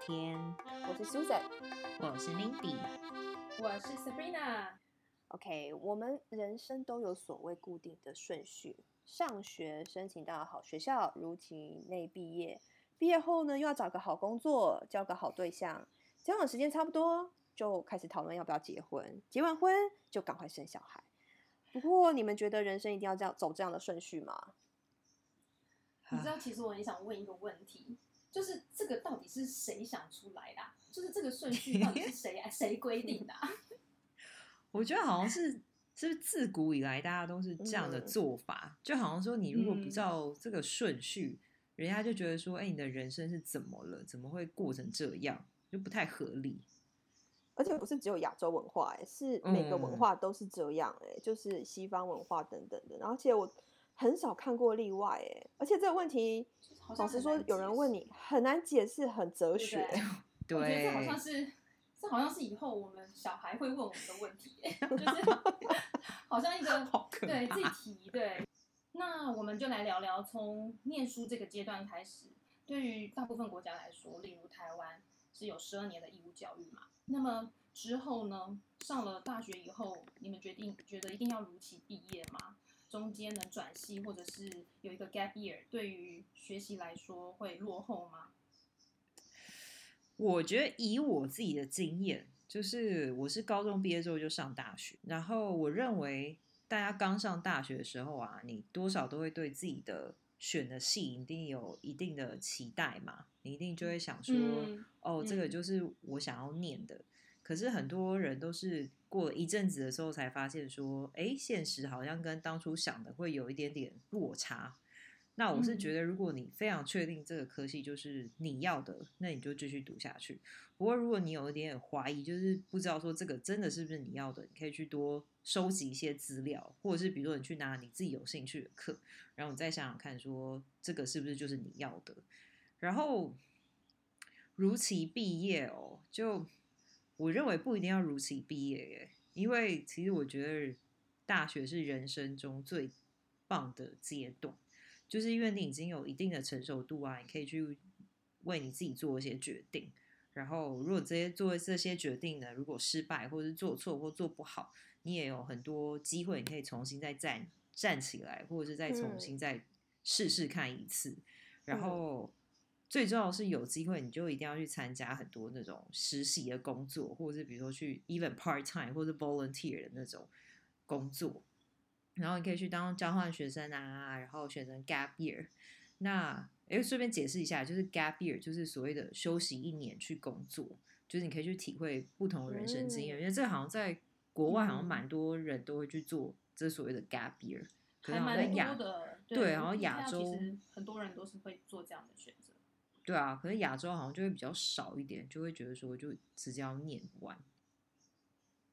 天，我是 Susan，我是 Mindy，我是 Sabrina。OK，我们人生都有所谓固定的顺序：上学、申请到好学校、如期内毕业，毕业后呢又要找个好工作、交个好对象，交往时间差不多就开始讨论要不要结婚，结完婚就赶快生小孩。不过你们觉得人生一定要这样走这样的顺序吗？你知道，其实我很想问一个问题，就是这个到底是谁想出来的？就是这个顺序到底是谁谁规定的？我觉得好像是，是不是自古以来大家都是这样的做法？就好像说，你如果不照这个顺序，人家就觉得说，哎，你的人生是怎么了？怎么会过成这样？就不太合理。而且不是只有亚洲文化，哎，是每个文化都是这样，哎，就是西方文化等等的。而且我。很少看过例外哎，而且这个问题，老实说，有人问你很难解释，很哲学。对，我觉得这好像是，这好像是以后我们小孩会问我们的问题，就是好像一个对自己提对。那我们就来聊聊，从念书这个阶段开始，对于大部分国家来说，例如台湾是有十二年的义务教育嘛？那么之后呢，上了大学以后，你们决定觉得一定要如期毕业吗？中间的转系，或者是有一个 gap year，对于学习来说会落后吗？我觉得以我自己的经验，就是我是高中毕业之后就上大学，然后我认为大家刚上大学的时候啊，你多少都会对自己的选的系一定有一定的期待嘛，你一定就会想说，哦，这个就是我想要念的。可是很多人都是过了一阵子的时候才发现说，哎，现实好像跟当初想的会有一点点落差。那我是觉得，如果你非常确定这个科系就是你要的，那你就继续读下去。不过如果你有一点点怀疑，就是不知道说这个真的是不是你要的，你可以去多收集一些资料，或者是比如说你去拿你自己有兴趣的课，然后你再想想看，说这个是不是就是你要的。然后如期毕业哦，就。我认为不一定要如期毕业耶，因为其实我觉得大学是人生中最棒的阶段，就是因为你已经有一定的成熟度啊，你可以去为你自己做一些决定。然后，如果这些做这些决定呢，如果失败或者是做错或做不好，你也有很多机会，你可以重新再站站起来，或者是再重新再试试看一次。然后。最重要是有机会，你就一定要去参加很多那种实习的工作，或者是比如说去 even part time 或者 volunteer 的那种工作，然后你可以去当交换学生啊，然后选择 gap year。那哎，顺便解释一下，就是 gap year 就是所谓的休息一年去工作，就是你可以去体会不同的人生经验。因为这好像在国外好像蛮多人都会去做这所谓的 gap year，还蛮多的。对，然后亚洲其实很多人都是会做这样的选择。对啊，可是亚洲好像就会比较少一点，就会觉得说就直接要念完。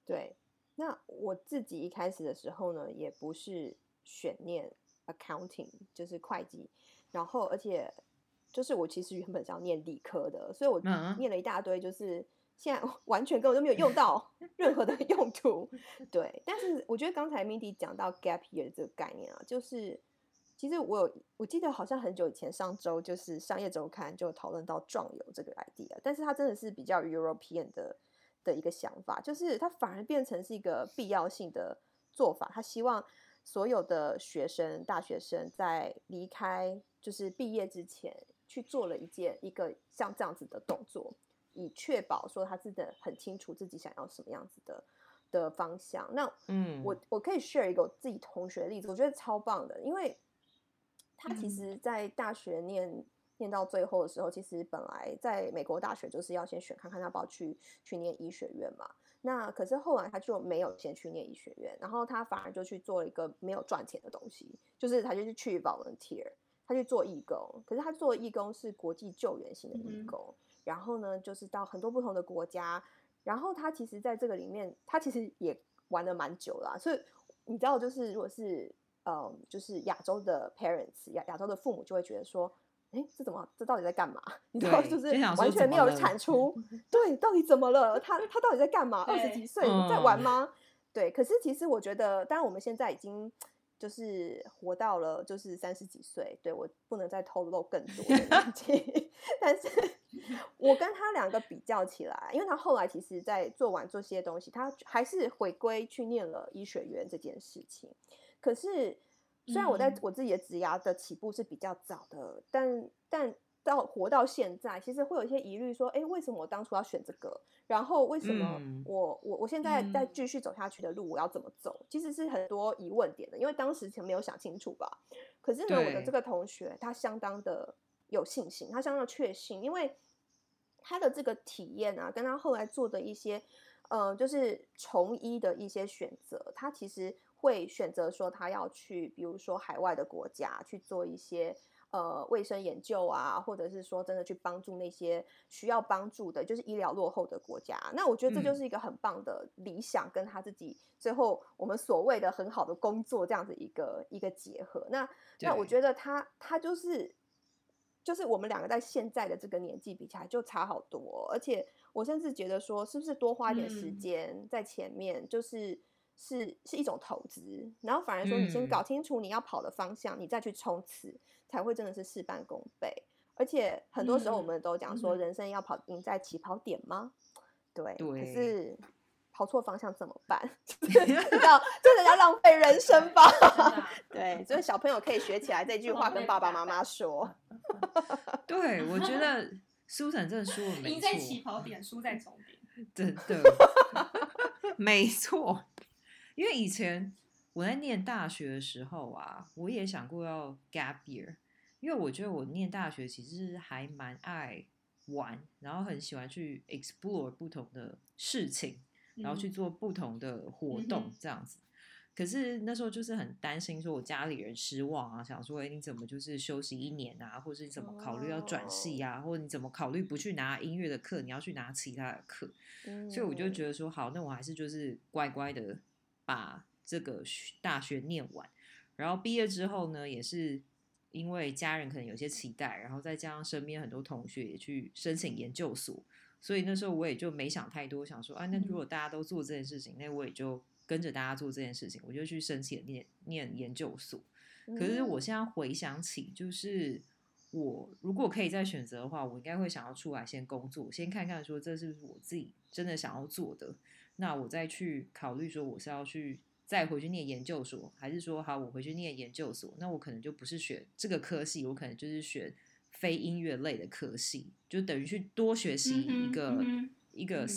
对，那我自己一开始的时候呢，也不是选念 accounting，就是会计，然后而且就是我其实原本是要念理科的，所以我念了一大堆，就是现在 完全根本都没有用到 任何的用途。对，但是我觉得刚才 Mindy 讲到 gap year 这个概念啊，就是。其实我有，我记得好像很久以前上周就是商业周刊就讨论到壮游这个 idea，但是它真的是比较 European 的的一个想法，就是它反而变成是一个必要性的做法。他希望所有的学生、大学生在离开就是毕业之前去做了一件一个像这样子的动作，以确保说他真的很清楚自己想要什么样子的的方向。那嗯，我我可以 share 一个自己同学的例子，我觉得超棒的，因为。他其实，在大学念念到最后的时候，其实本来在美国大学就是要先选看看要不要去去念医学院嘛。那可是后来他就没有先去念医学院，然后他反而就去做了一个没有赚钱的东西，就是他就是去 volunteer，他去做义工。可是他做义工是国际救援型的义工，然后呢，就是到很多不同的国家。然后他其实在这个里面，他其实也玩了蛮久了。所以你知道，就是如果是。嗯，就是亚洲的 parents，亚亚洲的父母就会觉得说，哎，这怎么，这到底在干嘛？你知道，就是完全没有产 出。对，到底怎么了？他他到底在干嘛？二十几岁在玩吗？对，可是其实我觉得，当然我们现在已经就是活到了就是三十几岁，对我不能再透露更多的年纪，但是我跟他两个比较起来，因为他后来其实在做完这些东西，他还是回归去念了医学院这件事情。可是虽然我在嗯我自己的职涯的起步是比较早的，但但到活到现在，其实会有一些疑虑，说，哎，为什么我当初要选这个？然后为什么嗯我、我我现在在嗯继续走下去的路，我要怎么走？其实是很多疑问点的，因为当时前没有想清楚吧。可是呢，我的这个同学他相当的有信心，他相当确信，因为他的这个体验啊，跟他后来做的一些，呃，就是从医的一些选择，他其实会选择说他要去，比如说海外的国家去做一些。呃，卫生研究啊，或者是说真的去帮助那些需要帮助的，就是医疗落后的国家。那我觉得这就嗯是一个很棒的理想，跟他自己最后我们所谓的很好的工作这样子一个一个结合。那那我觉得他他就是就是我们两个在现在的这个年纪比起来就差好多，而且我甚至觉得说，是不是多花一点时嗯间在前面，就是是是一种投资，然后反而说你先嗯搞清楚你要跑的方向，你再去冲刺，才会真的是事半功倍。而且很多时候我嗯们都讲说，人生要跑赢在起跑点吗？对，可是跑错方向怎么办？就是你知道，真的要浪费人生吧？对，所以小朋友可以学起来这句话，跟爸爸妈妈说。对，我觉得 Susan 真的说的没赢在起，跑点，输在终点。真的 没错。因为以前我在念大学的时候啊，我也想过要 gap year，因为我觉得我念大学其实还蛮爱玩，然后很喜欢去 explore 不同的事情，然后去嗯做不同的活嗯动这样子。可是那时候就是很担心，说我家里人失望啊，想说，哎，你怎么就是休息一年啊，或是你怎么考虑要转系哦啊，或者你怎么考虑不去拿音乐的课，你要去拿其他的课？所以我就嗯觉得说，好，那我还是就是乖乖的把这个大学念完，然后毕业之后呢，也是因为家人可能有些期待，然后再加上身边很多同学也去申请研究所，所以那时候我也就没想太多，想说啊，那如果大家都做这件事情，那我也就跟着大家做这件事情，我就去申请念念研究所。可是我嗯。现在回想起，就是我如果可以再选择的话，我应该会想要出来先工作，先看看说这是不是我自己真的想要做的，那我再去考虑说我是要去再回去念研究所，还是说好我回去念研究所，那我可能就不是学这个科系，我可能就是学非音乐类的科系，就等于去多学习一个、一个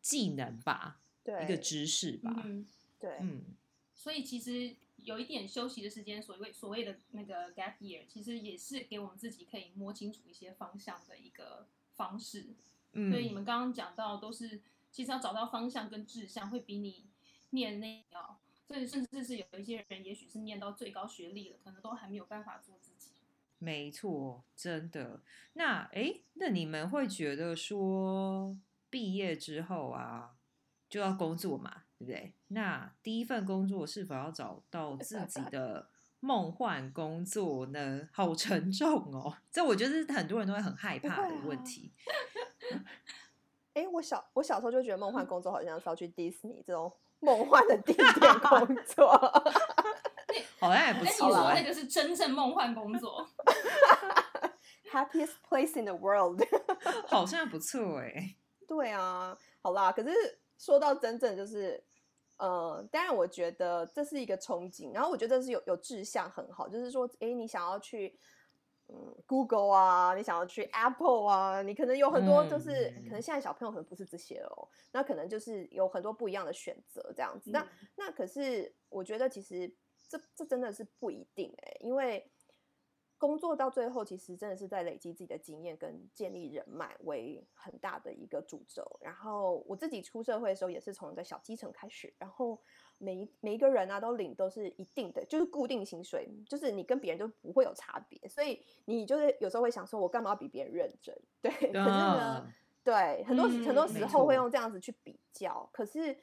技能吧，对一个知识吧，嗯，对，嗯。所以其实有一点休息的时间，所谓所谓的那个 gap year，其实也是给我们自己可以摸清楚一些方向的一个方式。嗯，所以你们刚刚讲到，都是其实要找到方向跟志向，会比你念那要，所以甚至是有一些人，也许是念到最高学历了，可能都还没有办法做自己。没错，真的。那诶，那你们会觉得说毕业之后啊，就要工作嘛，对不对？那第一份工作是否要找到自己的梦幻工作呢？好沉重哦，这我觉得是很多人都会很害怕的问题。哎，我小我小时候就觉得梦幻工作好像是要去迪士尼这种 梦幻的地点工作。好像也不我跟你错那个是真正梦幻工作。Happiest place in the world 好像不错哎、对啊，好啦，可是说到真正就是，呃，当然我觉得这是一个憧憬，然后我觉得是有有志向很好，就是说，诶，你想要去。嗯，Google 啊，你想要去 Apple 啊，你可能有很多就是，嗯可能现在小朋友可能不是这些哦，那可能就是有很多不一样的选择这样子。那嗯那可是我觉得其实这这真的是不一定哎、因为工作到最后其实真的是在累积自己的经验跟建立人脉为很大的一个主轴。然后我自己出社会的时候也是从一个小基层开始，然后每一每一个人啊都领都是一定的，就是固定薪水，就是你跟别人都不会有差别，所以你就是有时候会想说，我干嘛要比别人认真？对，可是呢。啊对，很多时很多嗯时候会用这样子去比较，可是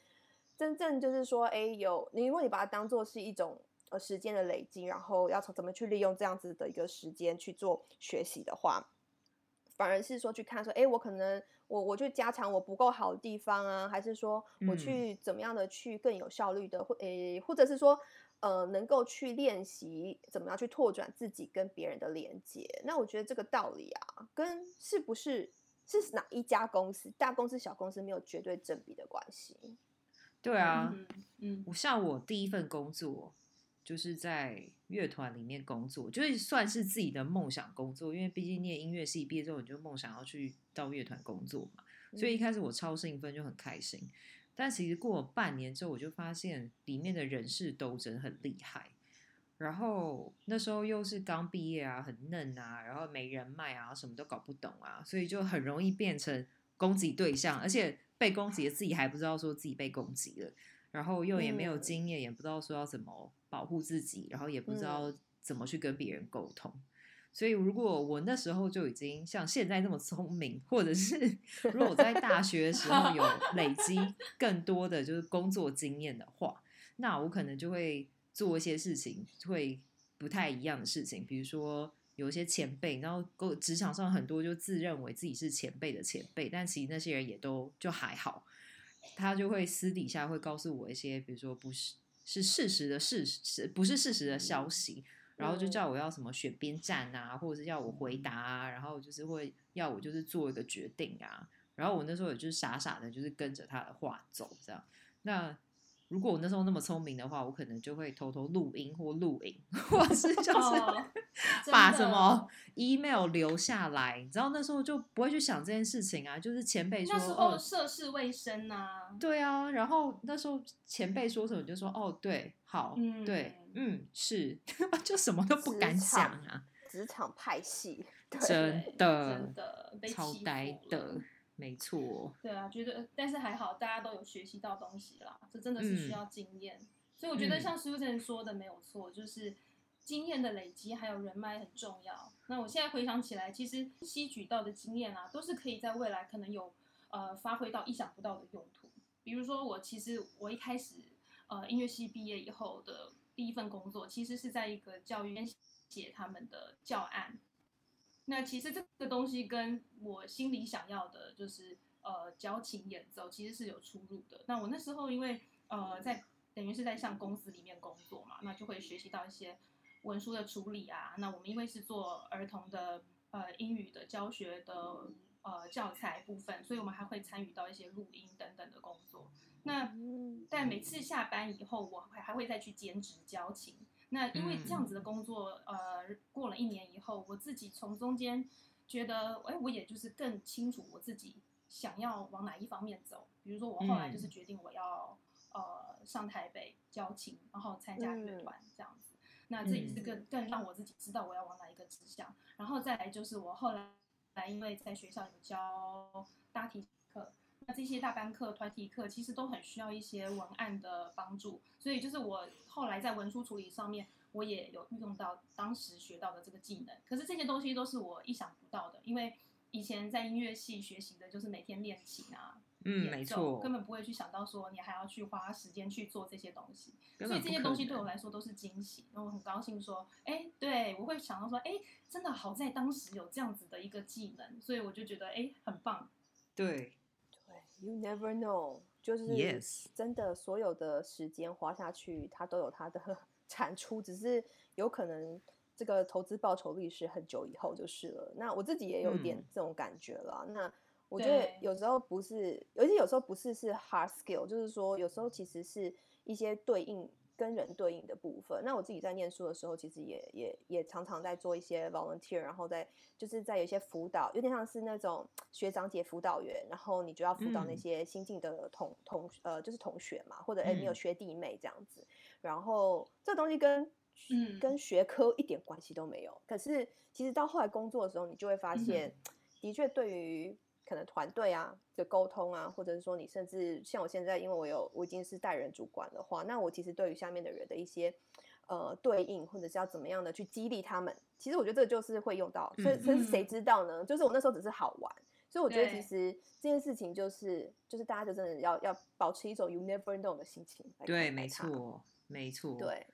真正就是说，哎，有你如果你把它当做是一种呃时间的累积，然后要从怎么去利用这样子的一个时间去做学习的话，反而是说去看说，哎，我可能我我去加强我不够好的地方啊，还是说我嗯去怎么样的去更有效率的，或诶，或者是说呃能够去练习怎么样去拓展自己跟别人的连接。那我觉得这个道理啊，跟是不是是哪一家公司，大公司小公司没有绝对正比的关系。对啊，嗯嗯我像我第一份工作就是在乐团里面工作，就是算是自己的梦想工作，因为毕竟念音乐系毕业之后，你就梦想要去到乐团工作嘛，所以一嗯。开始我超兴奋，就很开心。但其实过了半年之后，我就发现里面的人事斗争很厉害。然后那时候又是刚毕业啊，很嫩啊，然后没人脉啊，什么都搞不懂啊，所以就很容易变成攻击对象，而且被攻击的自己还不知道说自己被攻击了，然后又也没有嗯。经验，也不知道说要怎么保护自己，然后也不知道怎么去跟别人沟通。所以，如果我那时候就已经像现在那么聪明，或者是 如果我在大学的时候有累积更多的就是工作经验的话，那我可能就会做一些事情会不太一样的事情，比如说有一些前辈，然后工职场上很多就自认为自己是前辈的前辈，但其实那些人也都就还好，他就会私底下会告诉我一些，比如说不是是事实的事实，不是事实的消息。然后就叫我要什么选边站啊，或者是要我回答啊，然后就是会要我就是做一个决定啊。然后我那时候也就是傻傻的，就是跟着他的话走这样。那如果我那时候那么聪明的话，我可能就会偷偷录音或录影，或者是就是哦把什么 email 留下来。你知道那时候就不会去想这件事情啊，就是前辈说那时候哦，涉世未深呐、对啊，然后那时候前辈说什么你就说哦，对，好，对，嗯，是，就什么都不敢想啊。职场派系，真的真的超呆的了，没错，对啊，觉得但是还好，大家都有学习到东西啦，这真的是需嗯要经验。所以我觉得嗯像 Susan 说的没有错，就是经验的累积还有人脉很重要。那我现在回想起来，其实吸取到的经验啊，都是可以在未来可能有呃发挥到意想不到的用途。比如说我其实我一开始呃音乐系毕业以后的第一份工作，其实是在一个教育编写他们的教案。那其实这个东西跟我心里想要的，就是呃交情演奏，其实是有出入的。那我那时候因为呃在等于是在像公司里面工作嘛，那就会学习到一些文书的处理啊。那我们因为是做儿童的呃英语的教学的呃教材部分，所以我们还会参与到一些录音等等的工作。那嗯但每次下班以后，我还还会再去兼职教琴。那因为这样子的工作，呃，过了一年以后，我自己从中间觉得，哎，我也就是更清楚我自己想要往哪一方面走。比如说，我后来就是决定我要、呃上台北交情，然后参加乐团这样子。那这也是更更让我自己知道我要往哪一个指向。然后再来就是我后来来因为在学校有教大提课，那这些大班课、团体课其实都很需要一些文案的帮助，所以就是我后来在文书处理上面，我也有运用到当时学到的这个技能。可是这些东西都是我意想不到的，因为以前在音乐系学习的就是每天练琴啊，嗯，没错，根本不会去想到说你还要去花时间去做这些东西。所以这些东西对我来说都是惊喜，然后我很高兴说，哎，对我会想到说，哎，真的好在当时有这样子的一个技能，所以我就觉得，哎，很棒。对，You never know，就是 Yes 真的所有的时间花下去，它都有它的 产出，只是有可能这个投资报酬率是很久以后就是了。那我自己也有一点嗯这种感觉了。那我觉得有时候不是，尤其有时候不是是 hard skill，就是说有时候其实是一些对应。跟人对应的部分，那我自己在念书的时候，其实也也也常常在做一些 volunteer，然后在就是在有一些辅导，有点像是那种学长姐辅导员，然后你就要辅导那嗯。些新进的同同呃就是同学嘛，或者哎你有嗯。学弟妹这样子，然后这东西跟嗯跟学科一点关系都没有，可是其实到后来工作的时候，你就会发现，的确对于可能团队啊的沟通啊，或者是说你甚至像我现在，因为我有我已经是带人主管的话，那我其实对于下面的人的一些呃对应，或者是要怎么样的去激励他们，其实我觉得这个就是会用到。所以，所以谁嗯知道呢？就是我那时候只是好玩，所以我觉得其实这件事情就是就是大家就真的要要保持一种 you never know 的心情来对，没。错，没错，，对，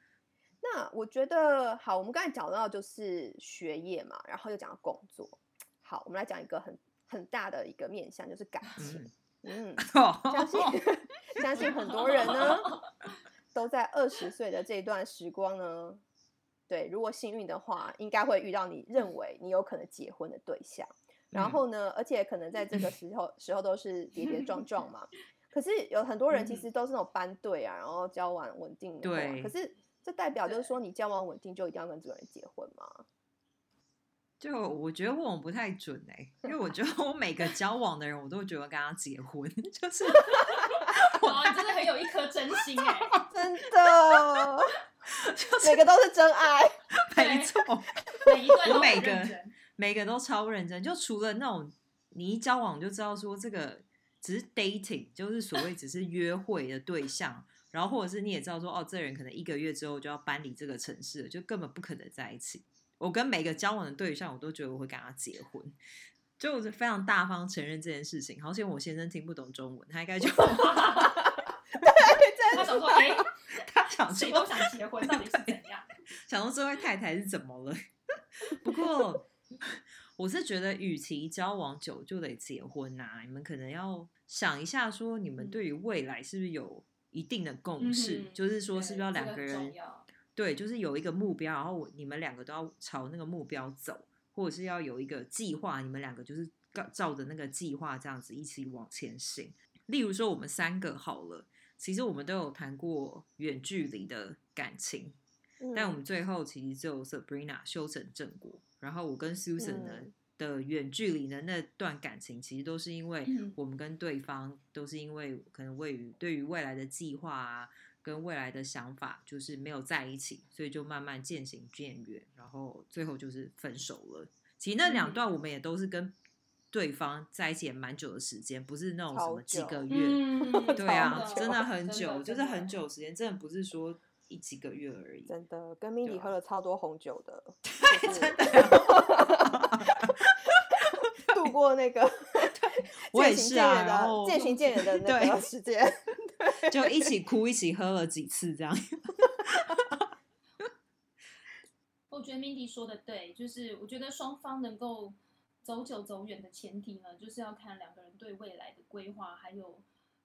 那我觉得好，我们刚才讲到就是学业嘛，然后又讲到工作。好，我们来讲一个很很大的一个面向，就是感情。嗯，哦相信 相信很多人呢，都在二十岁的这段时光呢，对，如果幸运的话，应该会遇到你认为你有可能结婚的对象。然后呢，而且可能在这个时候时候都是跌跌撞撞嘛。可是有很多人其实都是那种班队啊，然后交往稳定的话，对可是这代表就是说你交往稳定就一定要跟这个人结婚吗？就我觉得问我不太准哎、因为我觉得我每个交往的人，我都觉得跟他结婚，就是哇，真的很有一颗真心哎、真的就，每个都是真爱。没错，每一段都很我每个每个都超认真。就除了那种你一交往就知道说这个只是 dating，就是所谓只是约会的对象，然后或者是你也知道说哦，这人可能一个月之后就要搬离这个城市了，就根本不可能在一起。我跟每个交往的对象，我都觉得我会跟他结婚。就我是非常大方承认这件事情，好险我先生听不懂中文，他应该就 他想说，哎、他想说谁都想结婚，到底是怎样？想说这位太太是怎么了？不过我是觉得，与其交往久就得结婚呐、你们可能要想一下，说你们嗯对于未来是不是有一定的共识？嗯就是说，是不是要两个人对，就是有一个目标，然后我你们两个都要朝那个目标走，或者是要有一个计划，你们两个就是照照着那个计划这样子一起往前行。例如说，我们三个好了，其实我们都有谈过远距离的感情，但我嗯。们最后其实只有 Sabrina 修成正果，然后我跟 Susan 呢、嗯。的远距离的那段感情，其实都是因为嗯。我们跟对方都是因为可能位于对于未来的计划啊，跟未来的想法就是没有在一起，所以就慢慢渐行渐远，然后最后就是分手了。其实那两嗯段我们也都是跟对方在一起也蛮久的时间，不是那种什超么几个月，嗯，对啊，真的很久，就是很久的时间，真的不是说一几个月而已。真的跟 Mindy 喝了超多红酒的，对真的度过那个 我也是啊渐远的然后渐行渐远的那对个时间。就一起哭，一起喝了几次这样。我觉得 Mindy 说的对，就是我觉得双方能够走久走远的前提呢，就是要看两个人对未来的规划还有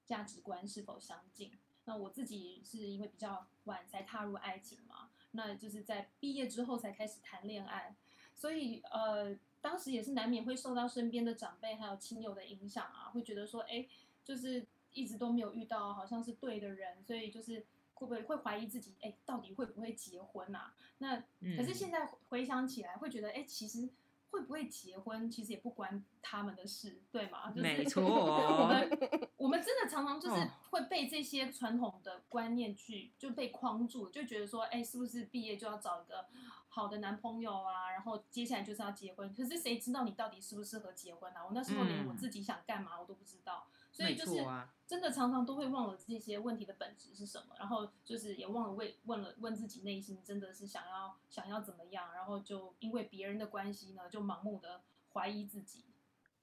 价值观是否相近。那我自己是因为比较晚才踏入爱情嘛，那就是在毕业之后才开始谈恋爱，所以呃，当时也是难免会受到身边的长辈还有亲友的影响啊，会觉得说，哎，就是一直都没有遇到好像是对的人，所以就是会不会会怀疑自己，哎，到底会不会结婚啊？那可是嗯现在回想起来，会觉得，哎，其实会不会结婚，其实也不关他们的事，对吗？就是没错 我们我们真的常常就是哦会被这些传统的观念去就被框住，就觉得说，哎，是不是毕业就要找一个好的男朋友啊？然后接下来就是要结婚。可是谁知道你到底适不适合结婚啊？我那时候连我嗯自己想干嘛我都不知道，所以就是真的常常都会忘了这些问题的本质是什么，然后就是也忘了问问了问自己内心真的是想要想要怎么样，然后就因为别人的关系呢，就盲目的怀疑自己。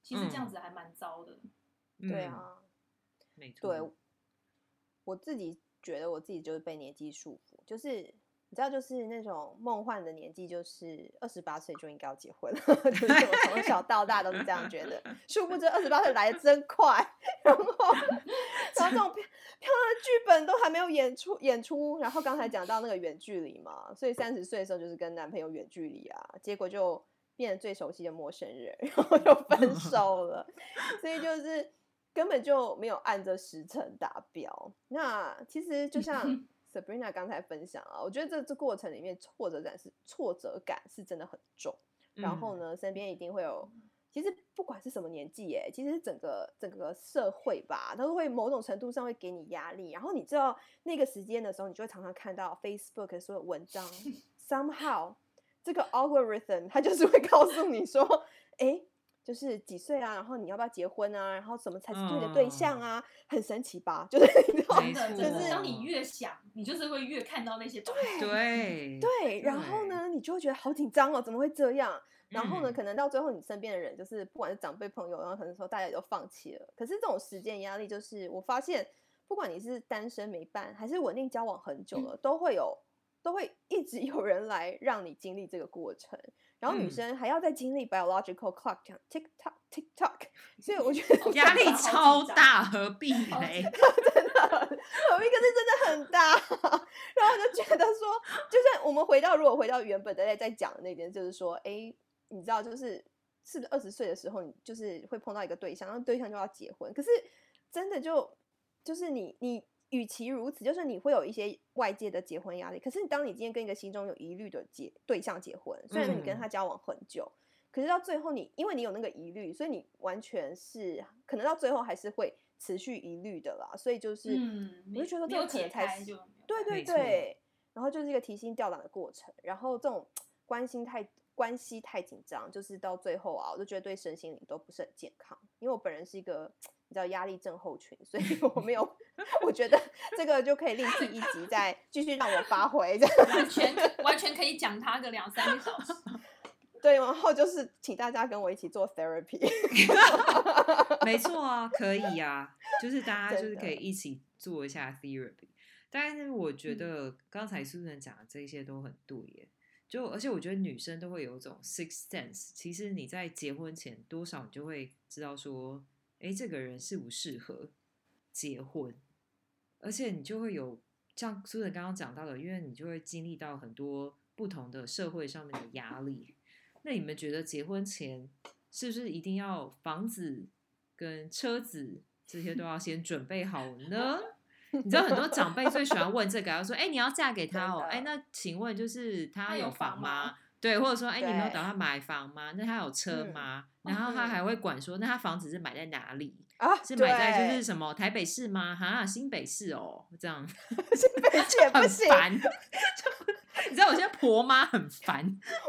其实这样子还蛮糟的。嗯对啊，没错，对，我自己觉得我自己就是被年纪束缚，就是你知道，就是那种梦幻的年纪，就是二十八岁就应该要结婚了，就是我从小到大都是这样觉得。殊不知二十八岁来的真快，然后 然后这种漂漂亮的剧本都还没有演出演出，然后刚才讲到那个远距离嘛，所以三十岁的时候就是跟男朋友远距离啊，结果就变成最熟悉的陌生人，然后就分手了，所以就是根本就没有按着时辰达标。那其实就像 Sabrina 刚才分享啊，我觉得这这过程里面挫折感是挫折感是真的很重。然后嗯？呢，身边一定会有，其实不管是什么年纪，耶，其实整个整个社会吧，都会某种程度上会给你压力。然后你知道那个时间的时候，你就会常常看到 Facebook 所有文章，somehow 这个 algorithm 它就是会告诉你说，哎。就是几岁啊，然后你要不要结婚啊？然后什么才是对的对象啊？很神奇吧？就是你知道，没真的，就是，当你越想，你就是会越看到那些东西。对对，然后呢，你就会觉得好紧张哦，怎么会这样？然后呢，嗯可能到最后你身边的人，就是不管是长辈朋友，然后可能说大家也都放弃了。可是这种时间压力，就是我发现，不管你是单身没伴，还是稳定交往很久了，都会有，都会一直有人来让你经历这个过程。然后女嗯生还要再经历 biological clock 这样 tick tock tick tock，所以我觉得压力超大，何必好嘞？真的，何必？可是真的很大，然后我就觉得说，就算我们回到如果回到原本的在在讲的那点，就是说，哎，你知道，就是是不是二十岁的时候，你就是会碰到一个对象，然后对象就要结婚，可是真的就就是你你。与其如此，就是你会有一些外界的结婚压力。可是，当你今天跟一个心中有疑虑的结对象结婚，虽然你跟嗯他交往很久，可是到最后你因为你有那个疑虑，所以你完全是可能到最后还是会持续疑虑的啦。所以就是，嗯，我就觉得这个可能才是对对对，然后就是一个提心吊胆的过程，然后这种关心太关系太紧张，就是到最后啊，我就觉得对身心灵都不是很健康。因为我本人是一个 你知道压力症候群，所以 我没有，我觉得这个就可以另辟一集，再继续让我发挥这样。完全完全可以讲他个两三个小时。对，然后就是请大家跟我一起做 therapy。没错啊，可以啊，就是大家就是可以一起做一下 therapy。但是我觉嗯得刚才 Susan 讲的这些都很对耶，就而且我觉得女生都会有一种 six sense，其实你在结婚前多少你就会知道说，哎，这个人适不适合结婚，而且你就会有像 Susan 刚刚讲到的，因为你就会经历到很多不同的社会上面的压力。那你们觉得结婚前是不是一定要房子跟车子这些都要先准备好呢？你知道很多长辈最喜欢问这个，要说：“哎、你要嫁给他哦，哎，那请问就是他他有有房吗？对，或者说，哎，你没有对打算买房吗？那他有车嗯吗？然后他嗯还会管说，那他房子是买在哪里？啊，是买在就是什么台北市吗？哈，新北市哦，这样 而且 不很行，烦。你知道我现在婆妈很烦，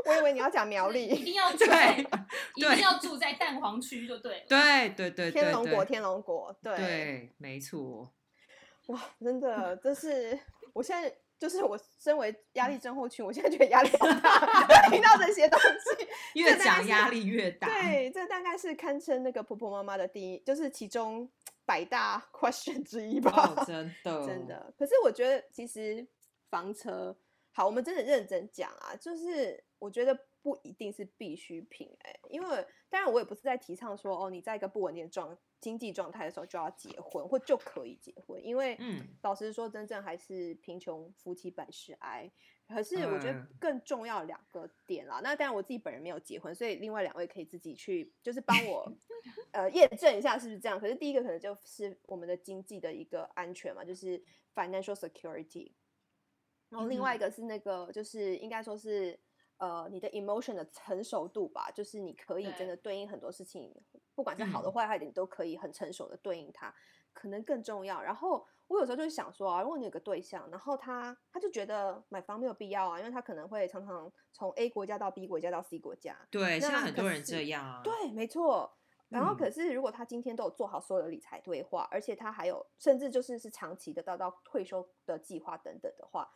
我以为你要讲苗栗一栗、定要住在一定要住在蛋黄区就对了。对对对对天龙国、天龙国，对，对，没错。哇，真的，这是我现在就是我身为压力症候群，我现在觉得压力好大，听到这些东西，越讲压力越大。对，这大概是堪称那个婆婆妈妈的第一，就是其中百大 question 之一吧。哦，真的，真，的。可是我觉得其实房车，好，我们真的认真讲啊，就是我觉得不一定是必需品哎、因为当然我也不是在提倡说哦，你在一个不稳定的状经济状态的时候就要结婚或就可以结婚，因为嗯老实说，真正还是贫穷夫妻百事哀。可是我觉得嗯更重要的两个点啦，那当然我自己本人没有结婚，所以另外两位可以自己去就是帮我 呃验证一下是不是这样。可是第一个可能就是我们的经济的一个安全嘛，就是 financial security。然后另外一个是那个就是应该说是呃你的 emotion 的成熟度吧，就是你可以真的对应很多事情，不管是好的坏坏的，你都可以很成熟的对应它，可能更重要。然后我有时候就是想说啊，如果你有个对象，然后他他就觉得买房没有必要啊，因为他可能会常常从 A 国家到 B 国家到 C 国家，对，现在那很多人这样啊。对，没错。然后嗯可是，如果他今天都有做好所有的理财规划，而且他还有甚至就是是长期的到到退休的计划等等的话，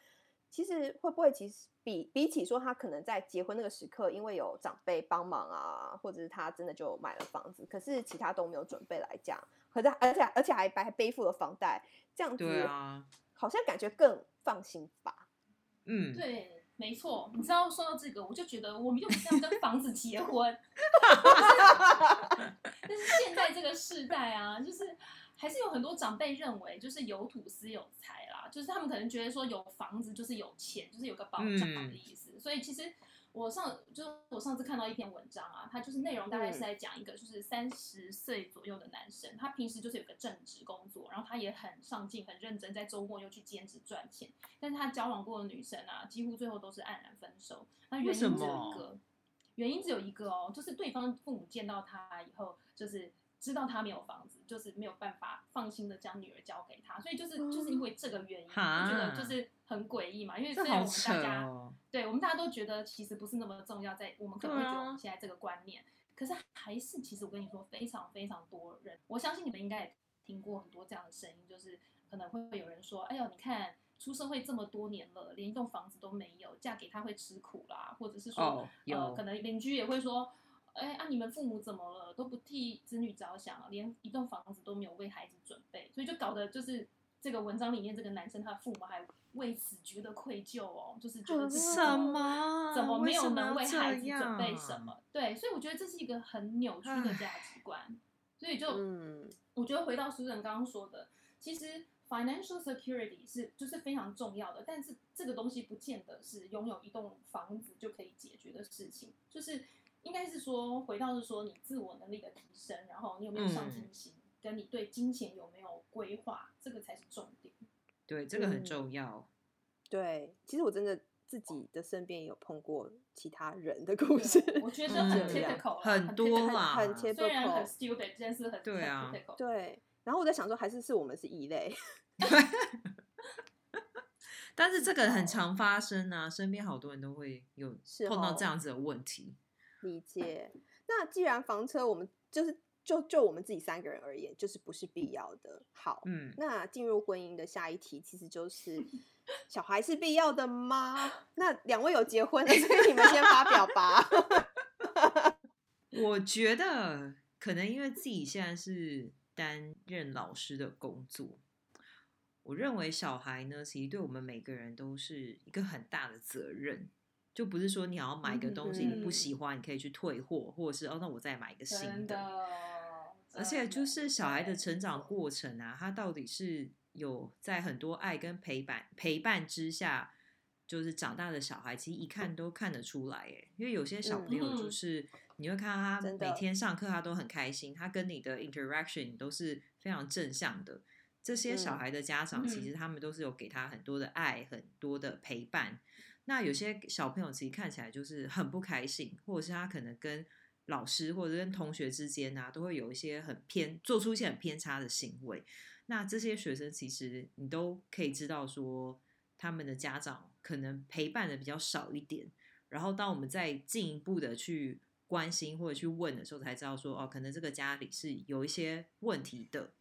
其实会不会其实比比起说他可能在结婚那个时刻，因为有长辈帮忙啊，或者是他真的就买了房子，可是其他都没有准备来讲，可是而且而且还还背负了房贷，这样对子啊，好像感觉更放心吧？嗯，对，没错。你知道说到这个，我就觉得我们又不是要跟房子结婚，但是现在这个世代啊，就是还是有很多长辈认为，就是有土司有财啦，就是他们可能觉得说有房子就是有钱，就是有个保障嗯的意思。所以其实我上就是我上次看到一篇文章啊，它就是内容大概是嗯在讲一个就是三十岁左右的男生，他平时就是有个正职工作，然后他也很上进、很认真，在周末又去兼职赚钱。但是他交往过的女生啊，几乎最后都是黯然分手。那原因只有一个，原因只有一个哦，就是对方父母见到他以后，就是知道他没有房子，就是没有办法放心的将女儿交给他，所以就是就是因为这个原因，我觉得就是很诡异嘛。因为这虽然我们大家、哦。对我们大家都觉得其实不是那么重要，在我们可能会觉得现在这个观念，可是还是其实我跟你说，非常非常多人，我相信你们应该也听过很多这样的声音，就是可能会有人说，哎呦，你看出社会这么多年了，连一栋房子都没有，嫁给他会吃苦啦，或者是说，哦呃，有可能邻居也会说。哎啊！你们父母怎么了？都不替子女着想，连一栋房子都没有为孩子准备，所以就搞得就是这个文章里面这个男生他的父母还为此觉得愧疚哦，就是觉得什怎么么？怎么没有能为孩子准备样什么？对，所以我觉得这是一个很扭曲的价值观。所以就嗯，我觉得回到苏人刚刚说的，其实 financial security 是就是非常重要的，但是这个东西不见得是拥有一栋房子就可以解决的事情，就是应该是说回到是说你自我能力的提升，然后你有没有上进心，跟你对金钱有没有规划，这个才是重点。对，这个很嗯重要。对，其实我真的自己的身边也有碰过其他人的故事，我觉得很嗯 typical，啦很多啦很很虽然很是很对啊。对。然后我在想说，还是是我们是异类，但是这个很常发生啊，身边好多人都会有碰到哦这样子的问题。理解。那既然房车我们就是就就我们自己三个人而言，就是不是必要的。好，嗯，那进入婚姻的下一题，其实就是小孩是必要的吗？那两位有结婚的，所以你们先发表吧。我觉得可能因为自己现在是担任老师的工作，我认为小孩呢，其实对我们每个人都是一个很大的责任。就不是说你要买个东西嗯你不喜欢，你可以去退货，或者是哦，那我再买一个新真的，而且就是小孩的成长过程啊，他到底是有在很多爱跟陪伴陪伴之下，就是长大的小孩，其实一看都看得出来，哎，因为有些小朋友就嗯是你会看到他每天上课他都很开心，他跟你的 interaction 都是非常正向的。这些小嗯孩的家长其嗯实他们都是有给他很多的爱，很多的陪伴。那有些小朋友其实看起来就是很不开心，或者是他可能跟老师或者跟同学之间啊，都会有一些很偏，做出一些很偏差的行为。那这些学生其实你都可以知道说，他们的家长可能陪伴的比较少一点。然后当我们再进一步的去关心或者去问的时候，才知道说，哦，可能这个家里是有一些问题的。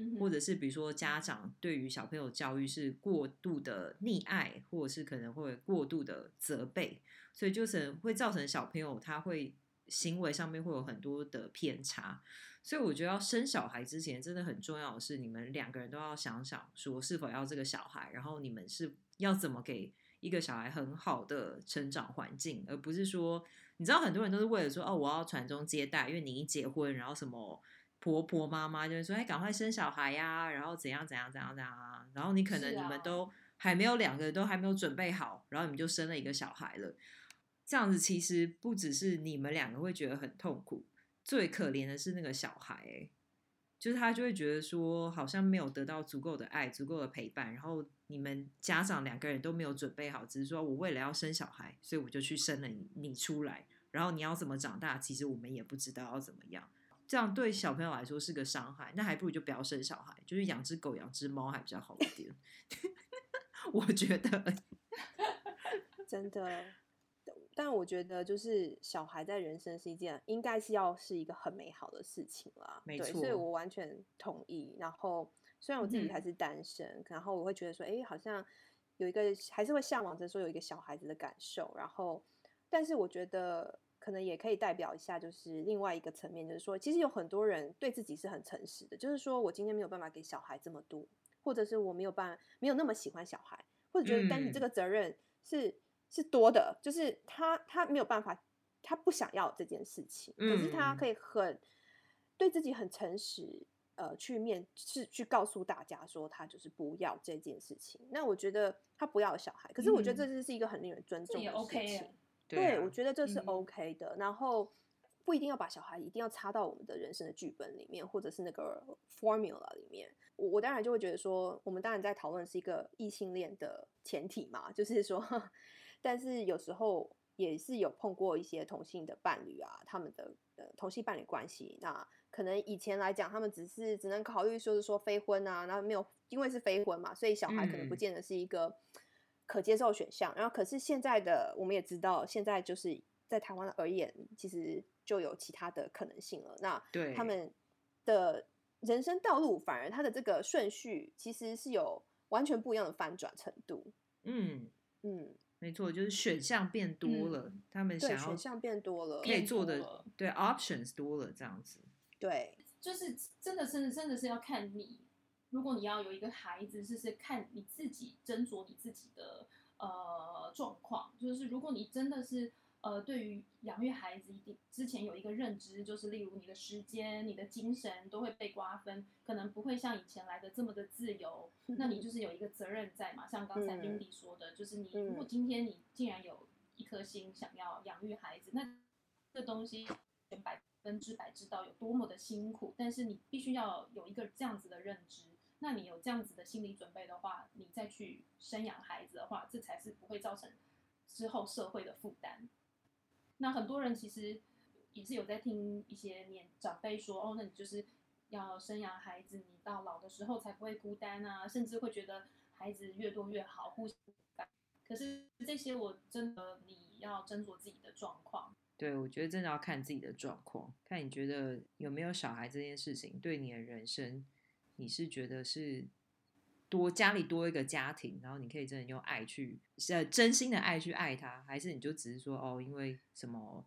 嗯或者是比如说家长对于小朋友教育是过度的溺爱，或者是可能会过度的责备，所以就是会造成小朋友他会行为上面会有很多的偏差。所以我觉得要生小孩之前，真的很重要的是你们两个人都要想想说是否要这个小孩，然后你们是要怎么给一个小孩很好的成长环境，而不是说你知道很多人都是为了说哦我要传宗接代，因为你一结婚，然后什么。婆婆妈妈就会说：“哎，赶快生小孩呀、然后怎样怎样怎样怎样啊！然后你可能你们都还没有两个人都还没有准备好，然后你们就生了一个小孩了。这样子其实不只是你们两个会觉得很痛苦，最可怜的是那个小孩、哎，就是他就会觉得说，好像没有得到足够的爱、足够的陪伴，然后你们家长两个人都没有准备好，只是说我为了要生小孩，所以我就去生了你你出来，然后你要怎么长大，其实我们也不知道要怎么样。这样对小朋友来说是个伤害，那还不如就不要生小孩，就是养只狗、养只猫还比较好一点。我觉得，真的。但我觉得，就是小孩在人生是一件应该是要是一个很美好的事情啦。没错，所以我完全同意。然后，虽然我自己嗯还是单身，然后我会觉得说，哎，好像有一个还是会向往着说有一个小孩子的感受。然后，但是我觉得可能也可以代表一下，就是另外一个层面，就是说，其实有很多人对自己是很诚实的，就是说我今天没有办法给小孩这么多，或者是我没有办法没有那么喜欢小孩，或者觉得担起这嗯个责任是、是多的，就是他他没有办法，他不想要这件事情，可是他嗯可以很对自己很诚实。呃，去面是去告诉大家说他就是不要这件事情。那我觉得他不要小孩，可是我觉得嗯这就是一个很令人尊重的事情。耶对，啊我觉得这是嗯 OK 的。然后不一定要把小孩一定要插到我们的人生的剧本里面，或者是那个 formula 里面。我我当然就会觉得说，我们当然在讨论是一个异性恋的前提嘛，就是说，但是有时候也是有碰过一些同性的伴侣啊，他们的呃同性伴侣关系，那可能以前来讲，他们只是只能考虑说是说非婚啊，然后没有因为是非婚嘛，所以小孩可能不嗯见得是一个可接受的选项。然后可是现在的我们也知道，现在就是在台湾而言，其实就有其他的可能性了。那对他们的人生道路，反而他的这个顺序其实是有完全不一样的翻转程度。嗯，嗯，没错，就是选项变多了，嗯他们想选项变多了，可以做的对 options 多了，这样子。对，就是真的真的真的是要看你如果你要有一个孩子，是是看你自己斟酌你自己的呃状况，就是如果你真的是呃对于养育孩子一定之前有一个认知，就是例如你的时间、你的精神都会被瓜分，可能不会像以前来的这么的自由，那你就是有一个责任在嘛。像刚才嗯 Lindy 说的，就是你嗯如果今天你竟然有一颗心想要养育孩子，那这东西全百分之百知道有多么的辛苦，但是你必须要有一个这样子的认知。那你有这样子的心理准备的话，你再去生养孩子的话，这才是不会造成之后社会的负担。那很多人其实也是有在听一些年长辈说，哦，那你就是要生养孩子，你到老的时候才不会孤单啊，甚至会觉得孩子越多越好，互相。可是这些我真的你要斟酌自己的状况。对，我觉得真的要看自己的状况，看你觉得有没有小孩这件事情对你的人生，你是觉得是多家里多一个家庭，然后你可以真的用爱去呃真心的爱去爱他，还是你就只是说哦，因为什么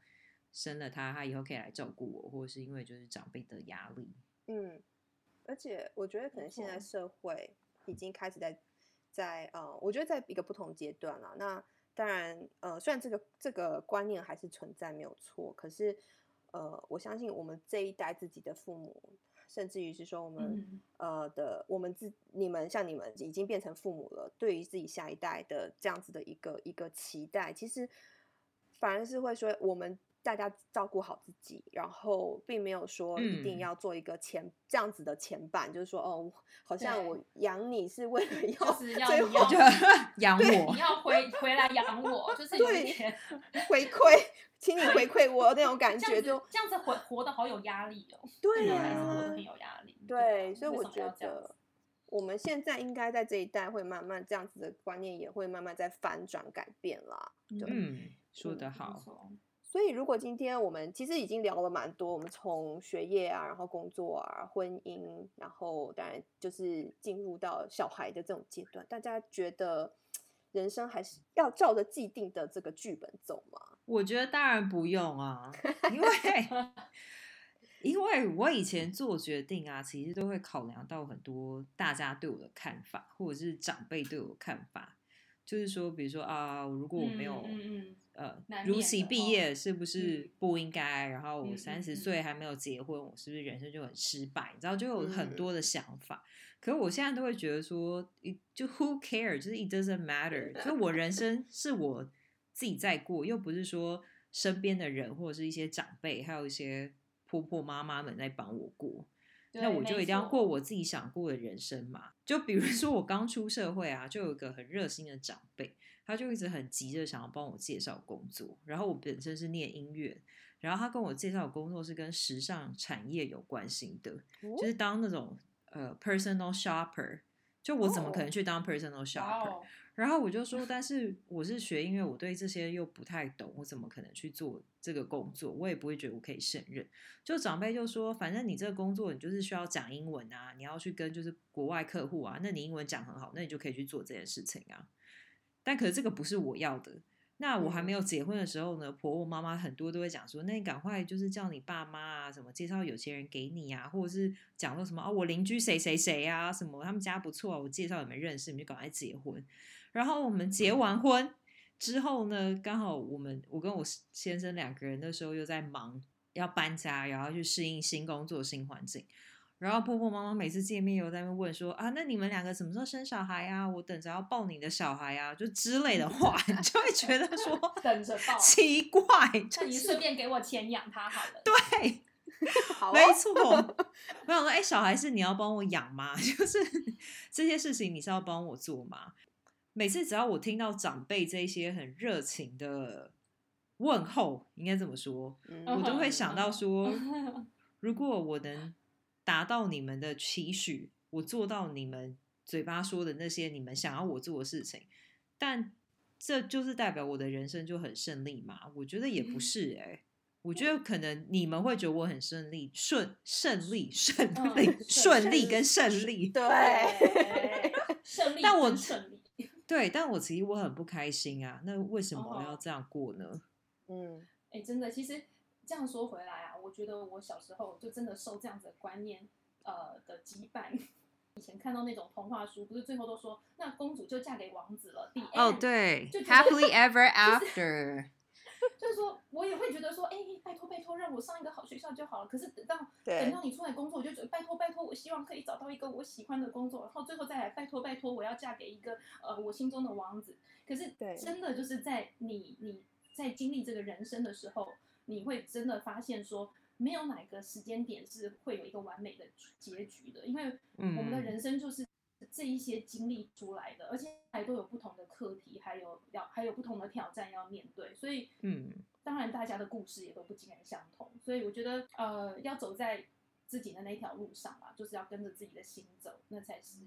生了他，他以后可以来照顾我，或者是因为就是长辈的压力。嗯，而且我觉得可能现在社会已经开始在在呃，我觉得在一个不同阶段了。那当然，呃，虽然这个这个观念还是存在，没有错，可是呃，我相信我们这一代自己的父母，甚至于是说我们、嗯。呃的我们自你们像你们已经变成父母了，对于自己下一代的这样子的一个一个期待，其实反而是会说我们大家照顾好自己，然后并没有说一定嗯要做一个前、这样子的前伴，就是说哦，好像我养你是为了要就是要最后 你要就养我你，要回回来养我，就是对回馈，请你回馈我那种感觉就这样子，这样子活活得好有压力哦，对啊得很有压力。对，啊所以我觉得我们现在应该在这一代会慢慢这样子的观念也会慢慢在反转改变啦。对嗯，说嗯得好，错所以如果今天我们其实已经聊了蛮多，我们从学业啊，然后工作啊，婚姻，然后当然就是进入到小孩的这种阶段，大家觉得人生还是要照着既定的这个剧本走吗？我觉得当然不用啊，因为 因为我以前做决定啊，其实都会考量到很多大家对我的看法，或者是长辈对我的看法。就是说，比如说啊，如果我没有、呃如期毕业，是不是嗯不应该？然后我嗯三十岁还没有结婚，我是不是人生就很失败？你知道，就有很嗯多的想法。可是我现在都会觉得说就 who care，就是 it doesn't matter，就我人生是我自己在过，又不是说身边的人或者是一些长辈，还有一些婆婆妈妈们在帮我过。那我就一定要过我自己想过的人生嘛。就比如说我刚出社会啊，就有一个很热心的长辈，他就一直很急着想要帮我介绍工作。然后我本身是念音乐，然后他跟我介绍的工作是跟时尚产业有关系的，哦就是当那种呃 personal shopper。就我怎么可能哦去当 personal shopper？、哦，然后我就说，但是我是学音乐，我对这些又不太懂，我怎么可能去做这个工作？我也不会觉得我可以胜任。就长辈就说，反正你这个工作你就是需要讲英文啊，你要去跟就是国外客户啊，那你英文讲很好，那你就可以去做这件事情啊。但可是这个不是我要的。那我还没有结婚的时候呢，婆婆妈妈很多都会讲说，那你赶快就是叫你爸妈啊，什么介绍有钱人给你啊，或者是讲说什么啊，我邻居谁谁谁啊，什么他们家不错啊，我介绍你们认识，你们就赶快结婚。然后我们结完婚之后呢，刚好我们我跟我先生两个人那时候又在忙要搬家，然后去适应新工作、新环境。然后婆婆妈妈每次见面又在那边问说啊，那你们两个什么时候生小孩啊？我等着要抱你的小孩啊，就之类的话，你就会觉得说 等着抱，奇怪，那就是你顺便给我钱养他好了。对，好哦没错。我想说，哎、小孩是你要帮我养吗？就是这些事情你是要帮我做吗？每次只要我听到长辈这些很热情的问候，应该怎么说，嗯我都会嗯想到说，如果我能达到你们的期许，我做到你们嘴巴说的那些你们想要我做的事情，但这就是代表我的人生就很顺利嘛？我觉得也不是哎、我觉得可能你们会觉得我很顺利、顺胜利、顺嗯利、顺顺利跟胜利，对，胜利但我。对，但我其实我很不开心啊。那为什么我要哦这样过呢？嗯哎，真的，其实这样说回来啊，我觉得我小时候就真的受这样子的观念呃的羁绊，以前看到那种童话书，不是最后都说那公主就嫁给王子了？哦，对就，Happily Ever After。就是说我也会觉得说，哎、拜托拜托，让我上一个好学校就好了。可是等到等到你出来工作，我就觉得拜托拜托，我希望可以找到一个我喜欢的工作，然后最后再来拜托拜托，我要嫁给一个呃我心中的王子。可是真的就是在你你在经历这个人生的时候，你会真的发现说，没有哪个时间点是会有一个完美的结局的，因为我们的嗯。人生就是这一些经历出来的，而且还都有不同的课题，还有要还有不同的挑战要面对，所以嗯，当然大家的故事也都不尽然相同，所以我觉得呃要走在自己的那条路上嘛，就是要跟着自己的心走，那才是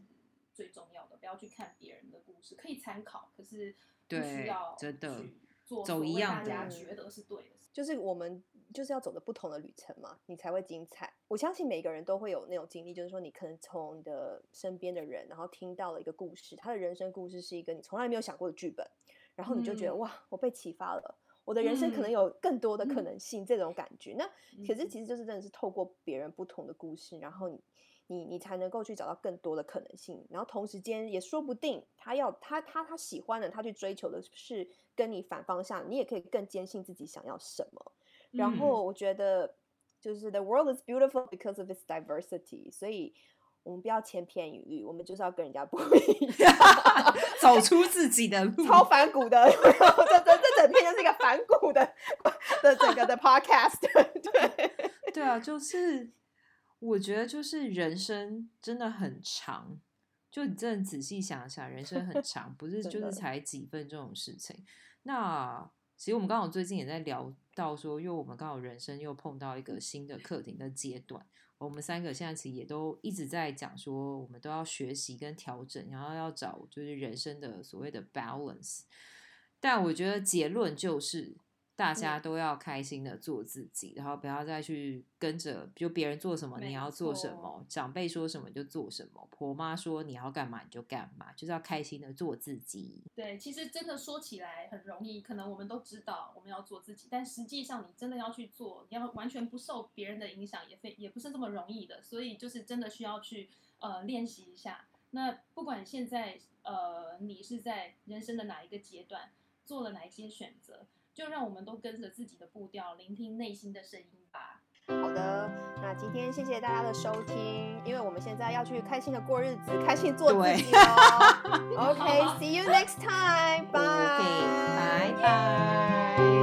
最重要的，不要去看别人的故事，可以参考，可是不需对要真的去做走一样的大家觉得是对的事。就是我们就是要走的不同的旅程嘛，你才会精彩。我相信每个人都会有那种经历，就是说你可能从你的身边的人，然后听到了一个故事，他的人生故事是一个你从来没有想过的剧本，然后你就觉得、嗯哇，我被启发了。我的人生可能嗯有更多的可嗯能性，这种感觉。那可是嗯其实就是真的是透过别人不同的故事，然后你你你才能够去找到更多的可能性，然后同时间也说不定他要他他他喜欢的，他去追求的是跟你反方向，你也可以更坚信自己想要什么。然嗯后我觉得就是 the world is beautiful because of its diversity，所以我们不要千篇一律，我们就是要跟人家不一样，走出自己的路。超反骨的。这这这整篇就是一个反骨的 的整个的 podcast，对。对啊，就是我觉得就是人生真的很长，就你真的仔细想想，人生很长，不是 就是才几分这种事情。那其实我们刚好最近也在聊到说，因为我们刚好人生又碰到一个新的课题的阶段，我们三个现在其实也都一直在讲说，我们都要学习跟调整，然后要找就是人生的所谓的 balance。但我觉得结论就是，大家都要开心的做自己，然后不要再去跟着就别人做什么你要做什么，长辈说什么就做什么，婆妈说你要干嘛你就干嘛，就是要开心的做自己。对，其实真的说起来很容易，可能我们都知道我们要做自己，但实际上你真的要去做，你要完全不受别人的影响，也非也不是这么容易的。所以就是真的需要去呃练习一下。那不管现在呃你是在人生的哪一个阶段，做了哪一些选择，就让我们都跟着自己的步调，聆听内心的声音吧。好的，那今天谢谢大家的收听，因为我们现在要去开心的过日子，开心做自己哦。OK，see、you next time，bye。OK，拜拜。